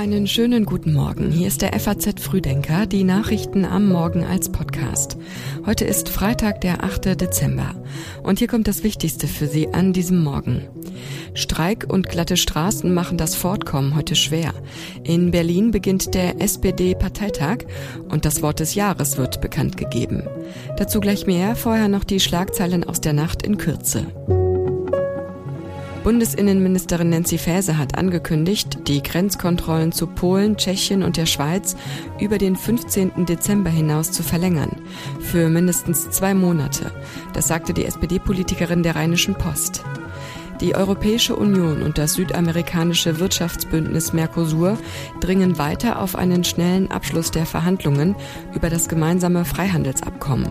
Einen schönen guten Morgen. Hier ist der FAZ Frühdenker, die Nachrichten am Morgen als Podcast. Heute ist Freitag, der 8. Dezember. Und hier kommt das Wichtigste für Sie an diesem Morgen. Streik und glatte Straßen machen das Fortkommen heute schwer. In Berlin beginnt der SPD-Parteitag und das Wort des Jahres wird bekannt gegeben. Dazu gleich mehr, vorher noch die Schlagzeilen aus der Nacht in Kürze. Bundesinnenministerin Nancy Faeser hat angekündigt, die Grenzkontrollen zu Polen, Tschechien und der Schweiz über den 15. Dezember hinaus zu verlängern. Für mindestens zwei Monate. Das sagte die SPD-Politikerin der Rheinischen Post. Die Europäische Union und das südamerikanische Wirtschaftsbündnis Mercosur dringen weiter auf einen schnellen Abschluss der Verhandlungen über das gemeinsame Freihandelsabkommen.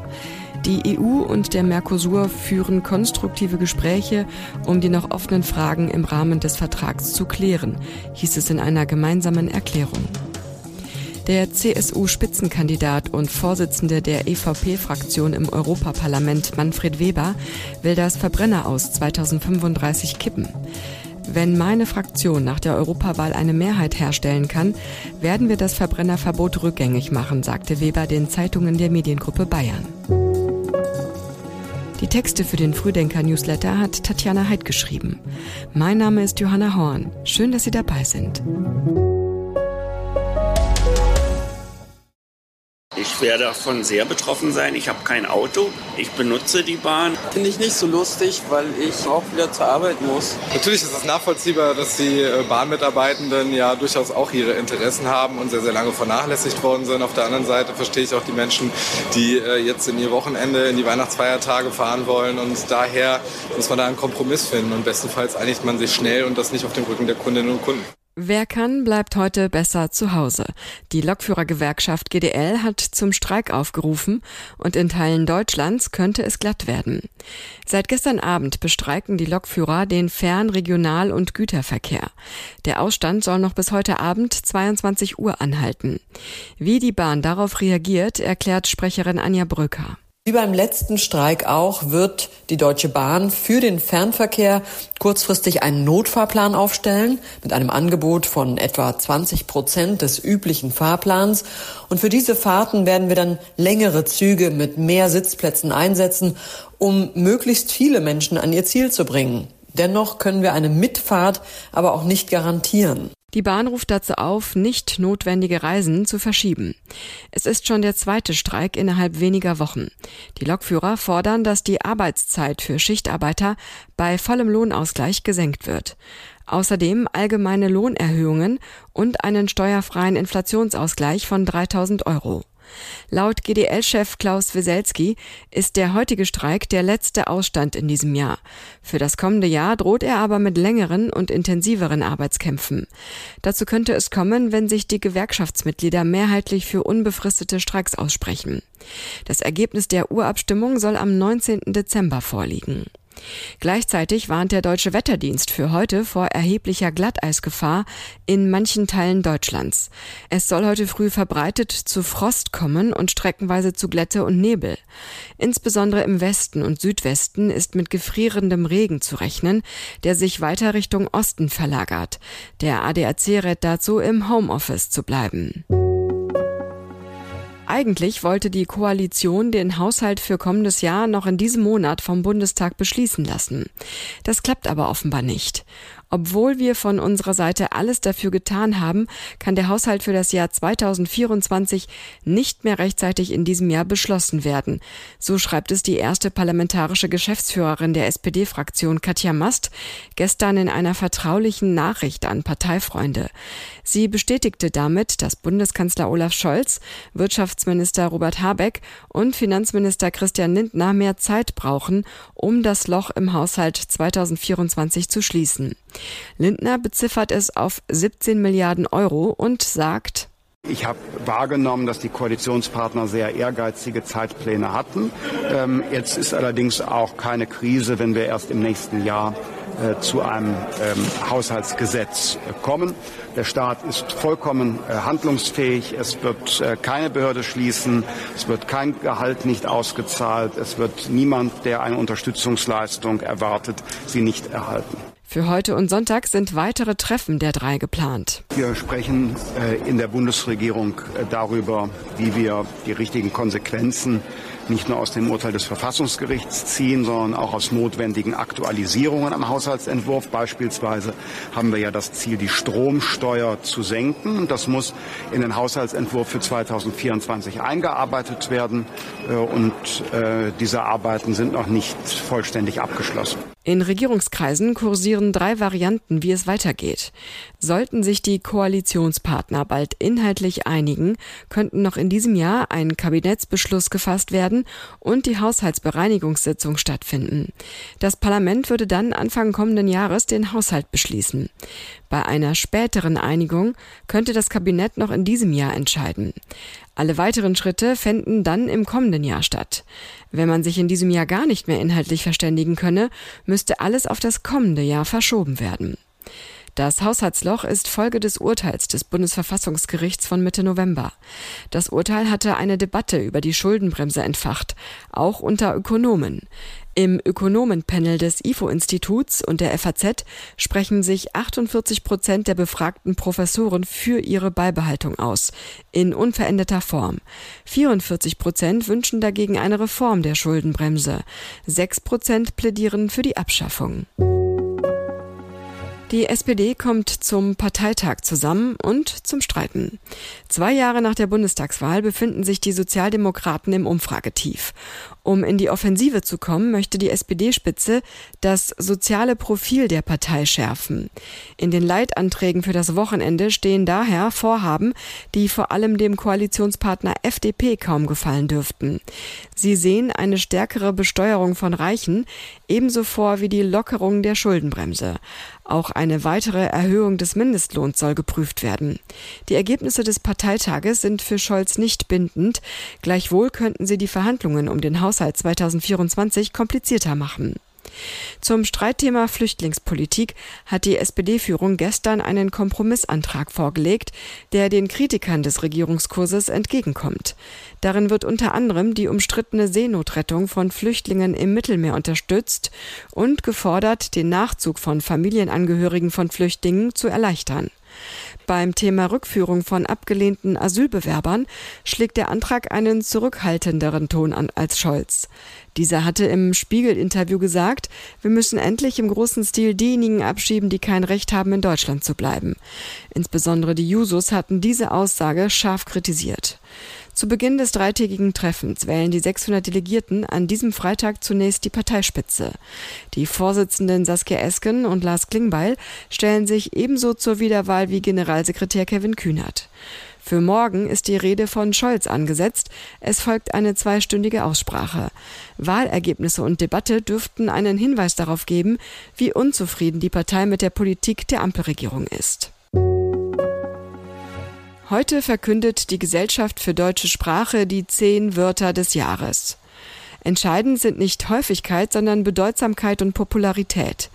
Die EU und der Mercosur führen konstruktive Gespräche, um die noch offenen Fragen im Rahmen des Vertrags zu klären, hieß es in einer gemeinsamen Erklärung. Der CSU-Spitzenkandidat und Vorsitzende der EVP-Fraktion im Europaparlament Manfred Weber will das Verbrenner aus 2035 kippen. Wenn meine Fraktion nach der Europawahl eine Mehrheit herstellen kann, werden wir das Verbrennerverbot rückgängig machen, sagte Weber den Zeitungen der Mediengruppe Bayern. Die Texte für den Frühdenker-Newsletter hat Tatjana Heid geschrieben. Mein Name ist Johanna Horn. Schön, dass Sie dabei sind. Ich werde davon sehr betroffen sein. Ich habe kein Auto. Ich benutze die Bahn. Finde ich nicht so lustig, weil ich auch wieder zur Arbeit muss. Natürlich ist es nachvollziehbar, dass die äh, Bahnmitarbeitenden ja durchaus auch ihre Interessen haben und sehr, sehr lange vernachlässigt worden sind. Auf der anderen Seite verstehe ich auch die Menschen, die äh, jetzt in ihr Wochenende, in die Weihnachtsfeiertage fahren wollen. Und daher muss man da einen Kompromiss finden. Und bestenfalls einigt man sich schnell und das nicht auf dem Rücken der Kundinnen und Kunden. Wer kann, bleibt heute besser zu Hause. Die Lokführergewerkschaft GDL hat zum Streik aufgerufen und in Teilen Deutschlands könnte es glatt werden. Seit gestern Abend bestreiken die Lokführer den Fern-, Regional- und Güterverkehr. Der Ausstand soll noch bis heute Abend 22 Uhr anhalten. Wie die Bahn darauf reagiert, erklärt Sprecherin Anja Bröcker. Wie beim letzten Streik auch wird die Deutsche Bahn für den Fernverkehr kurzfristig einen Notfahrplan aufstellen mit einem Angebot von etwa 20 Prozent des üblichen Fahrplans. Und für diese Fahrten werden wir dann längere Züge mit mehr Sitzplätzen einsetzen, um möglichst viele Menschen an ihr Ziel zu bringen. Dennoch können wir eine Mitfahrt aber auch nicht garantieren. Die Bahn ruft dazu auf, nicht notwendige Reisen zu verschieben. Es ist schon der zweite Streik innerhalb weniger Wochen. Die Lokführer fordern, dass die Arbeitszeit für Schichtarbeiter bei vollem Lohnausgleich gesenkt wird. Außerdem allgemeine Lohnerhöhungen und einen steuerfreien Inflationsausgleich von 3000 Euro. Laut GDL-Chef Klaus Wieselski ist der heutige Streik der letzte Ausstand in diesem Jahr. Für das kommende Jahr droht er aber mit längeren und intensiveren Arbeitskämpfen. Dazu könnte es kommen, wenn sich die Gewerkschaftsmitglieder mehrheitlich für unbefristete Streiks aussprechen. Das Ergebnis der Urabstimmung soll am 19. Dezember vorliegen. Gleichzeitig warnt der Deutsche Wetterdienst für heute vor erheblicher Glatteisgefahr in manchen Teilen Deutschlands. Es soll heute früh verbreitet zu Frost kommen und streckenweise zu Glätte und Nebel. Insbesondere im Westen und Südwesten ist mit gefrierendem Regen zu rechnen, der sich weiter Richtung Osten verlagert. Der ADAC rät dazu, im Homeoffice zu bleiben. Eigentlich wollte die Koalition den Haushalt für kommendes Jahr noch in diesem Monat vom Bundestag beschließen lassen. Das klappt aber offenbar nicht. Obwohl wir von unserer Seite alles dafür getan haben, kann der Haushalt für das Jahr 2024 nicht mehr rechtzeitig in diesem Jahr beschlossen werden. So schreibt es die erste parlamentarische Geschäftsführerin der SPD-Fraktion Katja Mast gestern in einer vertraulichen Nachricht an Parteifreunde. Sie bestätigte damit, dass Bundeskanzler Olaf Scholz, Wirtschaftsminister Robert Habeck und Finanzminister Christian Lindner mehr Zeit brauchen, um das Loch im Haushalt 2024 zu schließen. Lindner beziffert es auf 17 Milliarden Euro und sagt, ich habe wahrgenommen, dass die Koalitionspartner sehr ehrgeizige Zeitpläne hatten. Ähm, jetzt ist allerdings auch keine Krise, wenn wir erst im nächsten Jahr äh, zu einem ähm, Haushaltsgesetz äh, kommen. Der Staat ist vollkommen äh, handlungsfähig. Es wird äh, keine Behörde schließen. Es wird kein Gehalt nicht ausgezahlt. Es wird niemand, der eine Unterstützungsleistung erwartet, sie nicht erhalten. Für heute und Sonntag sind weitere Treffen der drei geplant. Wir sprechen äh, in der Bundesregierung äh, darüber, wie wir die richtigen Konsequenzen nicht nur aus dem Urteil des Verfassungsgerichts ziehen, sondern auch aus notwendigen Aktualisierungen am Haushaltsentwurf. Beispielsweise haben wir ja das Ziel, die Stromsteuer zu senken. Das muss in den Haushaltsentwurf für 2024 eingearbeitet werden. Äh, und diese Arbeiten sind noch nicht vollständig abgeschlossen. In Regierungskreisen kursieren drei Varianten, wie es weitergeht. Sollten sich die Koalitionspartner bald inhaltlich einigen, könnten noch in diesem Jahr ein Kabinettsbeschluss gefasst werden und die Haushaltsbereinigungssitzung stattfinden. Das Parlament würde dann Anfang kommenden Jahres den Haushalt beschließen. Bei einer späteren Einigung könnte das Kabinett noch in diesem Jahr entscheiden. Alle weiteren Schritte fänden dann im kommenden Jahr statt. Wenn man sich in diesem Jahr gar nicht mehr inhaltlich verständigen könne, müsste alles auf das kommende Jahr verschoben werden. Das Haushaltsloch ist Folge des Urteils des Bundesverfassungsgerichts von Mitte November. Das Urteil hatte eine Debatte über die Schuldenbremse entfacht, auch unter Ökonomen. Im Ökonomenpanel des IFO-Instituts und der FAZ sprechen sich 48 Prozent der befragten Professoren für ihre Beibehaltung aus, in unveränderter Form. 44 Prozent wünschen dagegen eine Reform der Schuldenbremse. 6 Prozent plädieren für die Abschaffung. Die SPD kommt zum Parteitag zusammen und zum Streiten. Zwei Jahre nach der Bundestagswahl befinden sich die Sozialdemokraten im Umfragetief. Um in die Offensive zu kommen, möchte die SPD-Spitze das soziale Profil der Partei schärfen. In den Leitanträgen für das Wochenende stehen daher Vorhaben, die vor allem dem Koalitionspartner FDP kaum gefallen dürften. Sie sehen eine stärkere Besteuerung von Reichen ebenso vor wie die Lockerung der Schuldenbremse. Auch eine weitere Erhöhung des Mindestlohns soll geprüft werden. Die Ergebnisse des Parteitages sind für Scholz nicht bindend. Gleichwohl könnten sie die Verhandlungen um den Haushalt 2024 komplizierter machen. Zum Streitthema Flüchtlingspolitik hat die SPD-Führung gestern einen Kompromissantrag vorgelegt, der den Kritikern des Regierungskurses entgegenkommt. Darin wird unter anderem die umstrittene Seenotrettung von Flüchtlingen im Mittelmeer unterstützt und gefordert, den Nachzug von Familienangehörigen von Flüchtlingen zu erleichtern. Beim Thema Rückführung von abgelehnten Asylbewerbern schlägt der Antrag einen zurückhaltenderen Ton an als Scholz. Dieser hatte im Spiegel-Interview gesagt, wir müssen endlich im großen Stil diejenigen abschieben, die kein Recht haben, in Deutschland zu bleiben. Insbesondere die Jusos hatten diese Aussage scharf kritisiert. Zu Beginn des dreitägigen Treffens wählen die 600 Delegierten an diesem Freitag zunächst die Parteispitze. Die Vorsitzenden Saskia Esken und Lars Klingbeil stellen sich ebenso zur Wiederwahl wie Generalsekretär Kevin Kühnert. Für morgen ist die Rede von Scholz angesetzt. Es folgt eine zweistündige Aussprache. Wahlergebnisse und Debatte dürften einen Hinweis darauf geben, wie unzufrieden die Partei mit der Politik der Ampelregierung ist. Heute verkündet die Gesellschaft für deutsche Sprache die zehn Wörter des Jahres. Entscheidend sind nicht Häufigkeit, sondern Bedeutsamkeit und Popularität.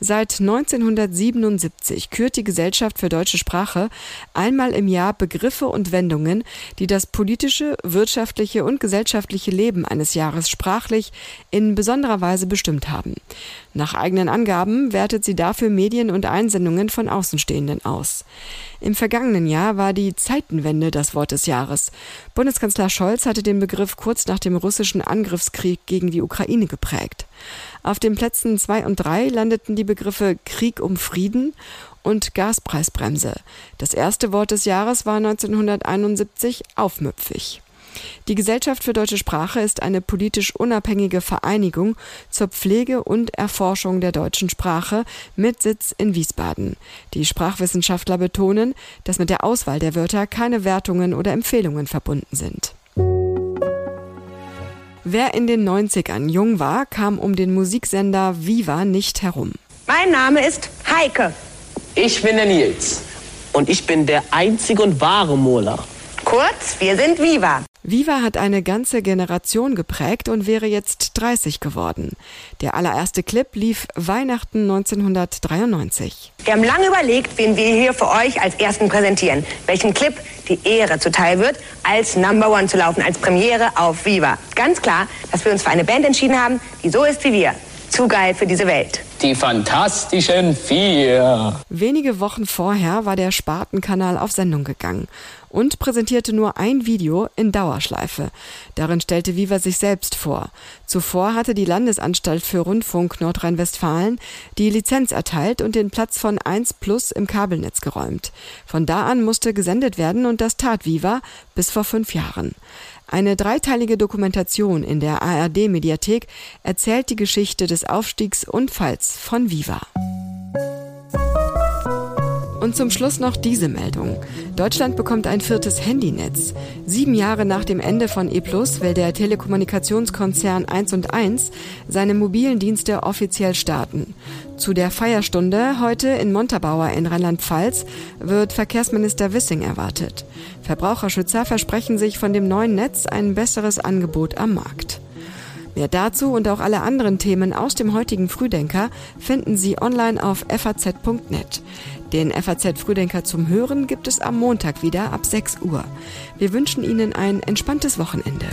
Seit 1977 kürt die Gesellschaft für deutsche Sprache einmal im Jahr Begriffe und Wendungen, die das politische, wirtschaftliche und gesellschaftliche Leben eines Jahres sprachlich in besonderer Weise bestimmt haben. Nach eigenen Angaben wertet sie dafür Medien und Einsendungen von Außenstehenden aus. Im vergangenen Jahr war die Zeitenwende das Wort des Jahres. Bundeskanzler Scholz hatte den Begriff kurz nach dem russischen Angriffskrieg gegen die Ukraine geprägt. Auf den Plätzen zwei und drei landeten die Begriffe Krieg um Frieden und Gaspreisbremse. Das erste Wort des Jahres war 1971 aufmüpfig. Die Gesellschaft für deutsche Sprache ist eine politisch unabhängige Vereinigung zur Pflege und Erforschung der deutschen Sprache mit Sitz in Wiesbaden. Die Sprachwissenschaftler betonen, dass mit der Auswahl der Wörter keine Wertungen oder Empfehlungen verbunden sind. Wer in den 90ern jung war, kam um den Musiksender Viva nicht herum. Mein Name ist Heike. Ich bin der Nils. Und ich bin der einzige und wahre Mola. Kurz, wir sind Viva. Viva hat eine ganze Generation geprägt und wäre jetzt 30 geworden. Der allererste Clip lief Weihnachten 1993. Wir haben lange überlegt, wen wir hier für euch als ersten präsentieren. Welchen Clip die Ehre zuteil wird, als Number One zu laufen, als Premiere auf Viva. Ganz klar, dass wir uns für eine Band entschieden haben, die so ist wie wir. Zu geil für diese Welt. Die Fantastischen Vier. Wenige Wochen vorher war der Spartenkanal auf Sendung gegangen und präsentierte nur ein Video in Dauerschleife. Darin stellte Viva sich selbst vor. Zuvor hatte die Landesanstalt für Rundfunk Nordrhein-Westfalen die Lizenz erteilt und den Platz von 1 Plus im Kabelnetz geräumt. Von da an musste gesendet werden und das tat Viva bis vor fünf Jahren. Eine dreiteilige Dokumentation in der ARD-Mediathek erzählt die Geschichte des Aufstiegs und Falls von Viva. Und zum Schluss noch diese Meldung. Deutschland bekommt ein viertes Handynetz. Sieben Jahre nach dem Ende von E Plus will der Telekommunikationskonzern 1 und 1 seine mobilen Dienste offiziell starten. Zu der Feierstunde heute in Montabaur in Rheinland-Pfalz wird Verkehrsminister Wissing erwartet. Verbraucherschützer versprechen sich von dem neuen Netz ein besseres Angebot am Markt. Mehr dazu und auch alle anderen Themen aus dem heutigen Frühdenker finden Sie online auf faz.net. Den FAZ Frühdenker zum Hören gibt es am Montag wieder ab 6 Uhr. Wir wünschen Ihnen ein entspanntes Wochenende.